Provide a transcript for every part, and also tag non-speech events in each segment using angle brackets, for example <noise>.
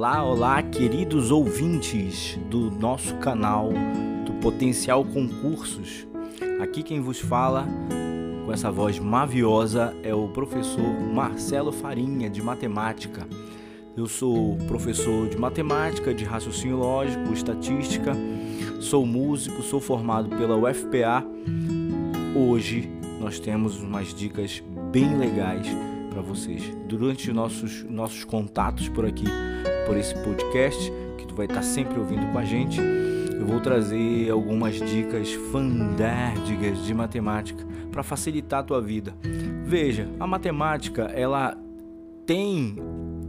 Olá, olá, queridos ouvintes do nosso canal do Potencial Concursos. Aqui quem vos fala com essa voz maviosa é o professor Marcelo Farinha de Matemática. Eu sou professor de matemática, de raciocínio lógico, estatística, sou músico, sou formado pela UFPA. Hoje nós temos umas dicas bem legais para vocês. Durante nossos nossos contatos por aqui, por esse podcast, que tu vai estar sempre ouvindo com a gente, eu vou trazer algumas dicas fandárdigas de matemática para facilitar a tua vida. Veja, a matemática, ela tem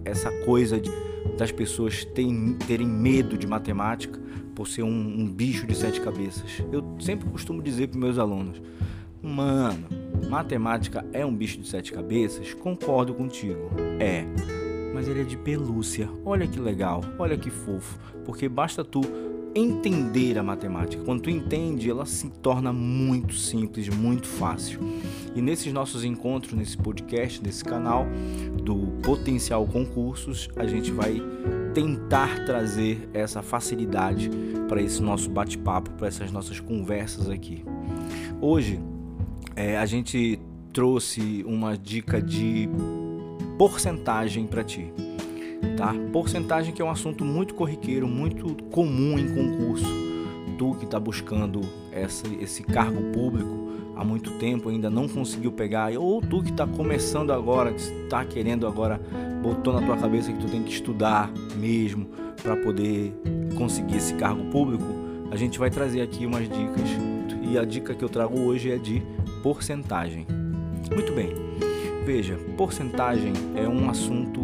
essa coisa de, das pessoas terem, terem medo de matemática por ser um, um bicho de sete cabeças. Eu sempre costumo dizer para meus alunos, mano, matemática é um bicho de sete cabeças? Concordo contigo. É. Mas ele é de pelúcia. Olha que legal, olha que fofo. Porque basta tu entender a matemática. Quando tu entende, ela se torna muito simples, muito fácil. E nesses nossos encontros, nesse podcast, nesse canal do Potencial Concursos, a gente vai tentar trazer essa facilidade para esse nosso bate-papo, para essas nossas conversas aqui. Hoje é, a gente trouxe uma dica de porcentagem para ti. Tá? Porcentagem que é um assunto muito corriqueiro, muito comum em concurso. Tu que está buscando essa, esse cargo público há muito tempo ainda não conseguiu pegar, ou tu que está começando agora, está querendo agora, botou na tua cabeça que tu tem que estudar mesmo para poder conseguir esse cargo público, a gente vai trazer aqui umas dicas. E a dica que eu trago hoje é de porcentagem. Muito bem. Veja, porcentagem é um assunto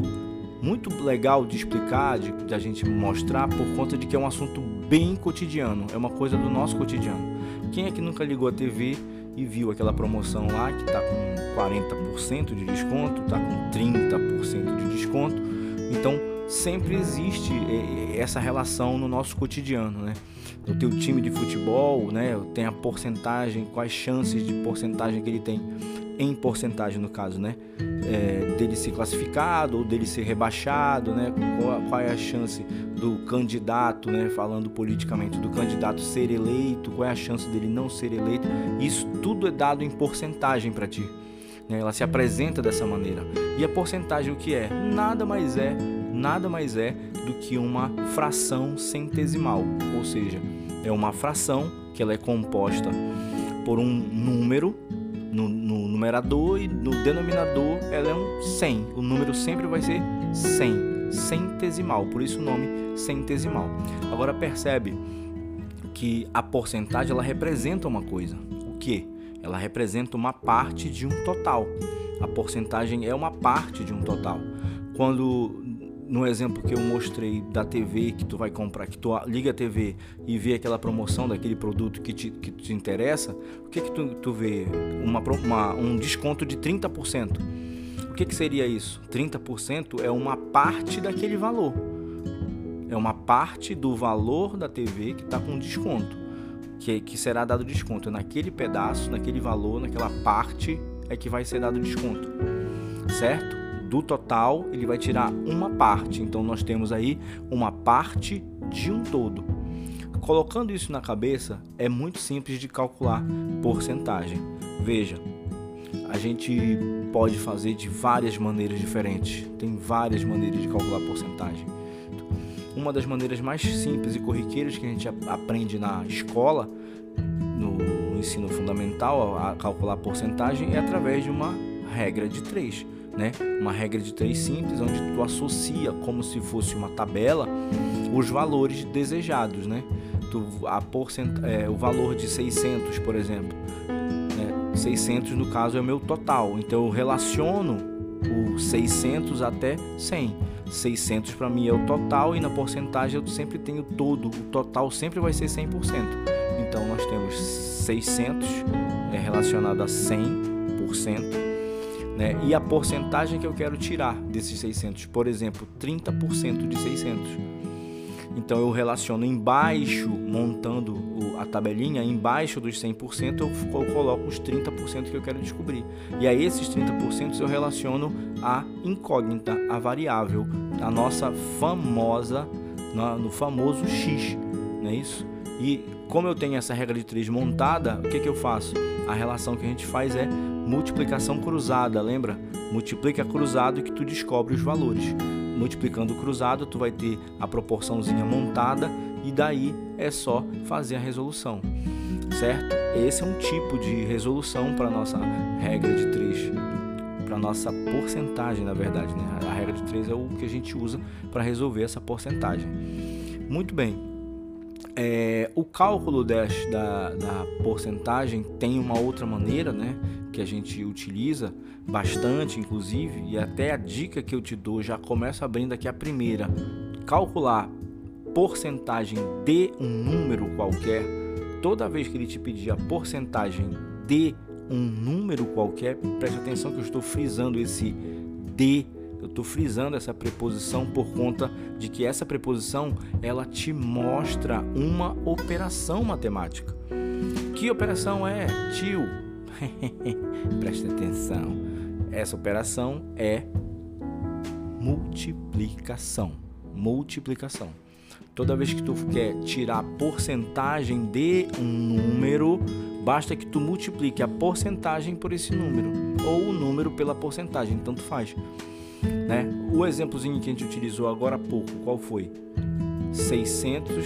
muito legal de explicar, de, de, a gente mostrar, por conta de que é um assunto bem cotidiano, é uma coisa do nosso cotidiano. Quem é que nunca ligou a TV e viu aquela promoção lá que está com 40% de desconto, está com 30% de desconto? Então, sempre existe é, essa relação no nosso cotidiano, né? O teu time de futebol, né? Tem a porcentagem, quais chances de porcentagem que ele tem em porcentagem no caso, né? É, dele ser classificado ou dele ser rebaixado, né? Qual, qual, é a chance do candidato, né? Falando politicamente, do candidato ser eleito, qual é a chance dele não ser eleito? Isso tudo é dado em porcentagem para ti. Né? Ela se apresenta dessa maneira. E a porcentagem o que é? Nada mais é, nada mais é do que uma fração centesimal, ou seja, é uma fração que ela é composta por um número no, no, numerador e no denominador ela é um 100. O número sempre vai ser 100, centesimal, por isso o nome centesimal. Agora percebe que a porcentagem ela representa uma coisa. O que? Ela representa uma parte de um total. A porcentagem é uma parte de um total. Quando no exemplo que eu mostrei da TV que tu vai comprar, que tu liga a TV e vê aquela promoção daquele produto que te, que te interessa, o que que tu, tu vê? Uma, uma, um desconto de 30%. O que que seria isso? 30% é uma parte daquele valor. É uma parte do valor da TV que está com desconto. Que, que será dado desconto. Naquele pedaço, naquele valor, naquela parte é que vai ser dado desconto. Certo? do total, ele vai tirar uma parte. Então nós temos aí uma parte de um todo. Colocando isso na cabeça, é muito simples de calcular porcentagem. Veja, a gente pode fazer de várias maneiras diferentes. Tem várias maneiras de calcular porcentagem. Uma das maneiras mais simples e corriqueiras que a gente aprende na escola, no ensino fundamental, a calcular porcentagem é através de uma regra de três né? Uma regra de três simples, onde tu associa como se fosse uma tabela os valores desejados, né? Tu, a porcent... É, o valor de 600, por exemplo. Né? 600 no caso é o meu total, então eu relaciono o 600 até 100. 600 para mim é o total e na porcentagem eu sempre tenho todo, o total sempre vai ser 100%. Então nós temos 600 é relacionado a 100%, né? E a porcentagem que eu quero tirar desses 600, por exemplo, 30% de 600. Então eu relaciono embaixo, montando a tabelinha, embaixo dos 100% eu coloco os 30% que eu quero descobrir. E a esses 30% eu relaciono a incógnita, a variável, a nossa famosa, no famoso X, não é isso? E como eu tenho essa regra de 3 montada, o que, que eu faço? A relação que a gente faz é multiplicação cruzada, lembra? Multiplica cruzado que tu descobre os valores. Multiplicando o cruzado, tu vai ter a proporçãozinha montada e daí é só fazer a resolução, certo? Esse é um tipo de resolução para nossa regra de 3, para nossa porcentagem, na verdade, né? A regra de 3 é o que a gente usa para resolver essa porcentagem. Muito bem. É, o cálculo das, da, da porcentagem tem uma outra maneira, né? Que a gente utiliza bastante, inclusive, e até a dica que eu te dou, já começo abrindo aqui a primeira. Calcular porcentagem de um número qualquer, toda vez que ele te pedir a porcentagem de um número qualquer, preste atenção que eu estou frisando esse de, eu estou frisando essa preposição por conta de que essa preposição ela te mostra uma operação matemática. Que operação é, tio? <laughs> preste atenção. Essa operação é multiplicação. Multiplicação. Toda vez que tu quer tirar a porcentagem de um número, basta que tu multiplique a porcentagem por esse número ou o número pela porcentagem, tanto faz. Né? O exemplozinho que a gente utilizou agora há pouco, qual foi? 600,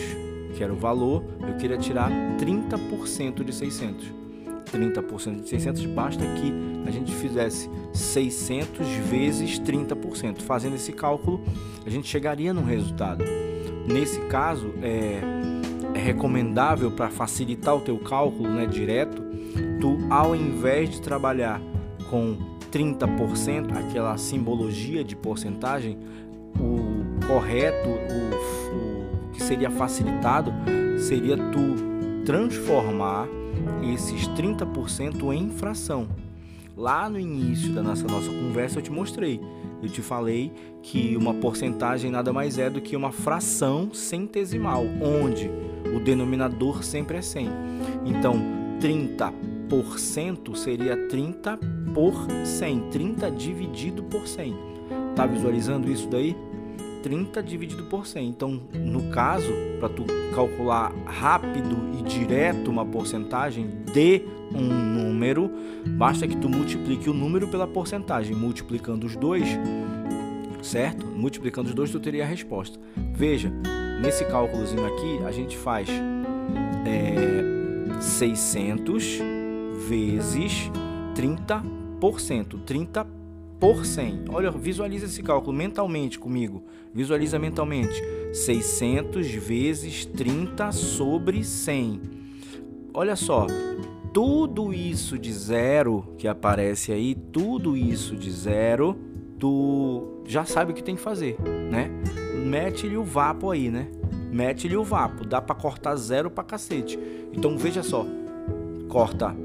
que era o valor, eu queria tirar 30% de 600. 30% de 600, basta que a gente fizesse 600 vezes 30%. Fazendo esse cálculo, a gente chegaria no resultado. Nesse caso, é, é recomendável para facilitar o teu cálculo né, direto, tu ao invés de trabalhar com 30%, aquela simbologia de porcentagem, o correto, o, o que seria facilitado, seria tu transformar esses 30% em fração. Lá no início da nossa, nossa conversa eu te mostrei, eu te falei que uma porcentagem nada mais é do que uma fração centesimal, onde o denominador sempre é 100. Então, 30% seria 30 por 100, 30 dividido por 100. Tá visualizando isso daí? 30 dividido por 100. Então, no caso, para tu calcular rápido e direto uma porcentagem de um número, basta que tu multiplique o número pela porcentagem, multiplicando os dois, certo? Multiplicando os dois, tu teria a resposta. Veja, nesse cálculozinho aqui, a gente faz é, 600 vezes 30%. 30 por 100. Olha, visualiza esse cálculo mentalmente comigo. Visualiza mentalmente. 600 vezes 30 sobre 100. Olha só, tudo isso de zero que aparece aí, tudo isso de zero, tu já sabe o que tem que fazer, né? Mete-lhe o vapo aí, né? Mete-lhe o vapo. Dá para cortar zero pra cacete. Então veja só. Corta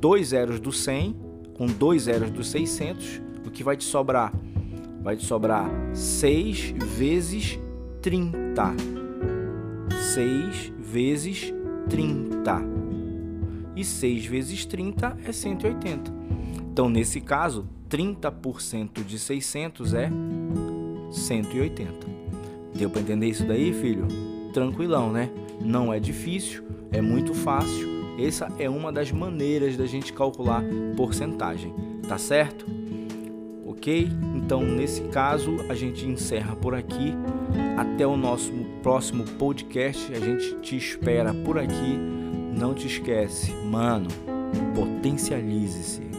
dois zeros do 100 com dois zeros do 600 o que vai te sobrar? Vai te sobrar 6 vezes 30. 6 vezes 30. E 6 vezes 30 é 180. Então, nesse caso, 30% de 600 é 180. Deu para entender isso daí, filho? Tranquilão, né? Não é difícil, é muito fácil. Essa é uma das maneiras da gente calcular porcentagem, tá certo? Ok? Então, nesse caso, a gente encerra por aqui. Até o nosso próximo podcast. A gente te espera por aqui. Não te esquece, mano, potencialize-se.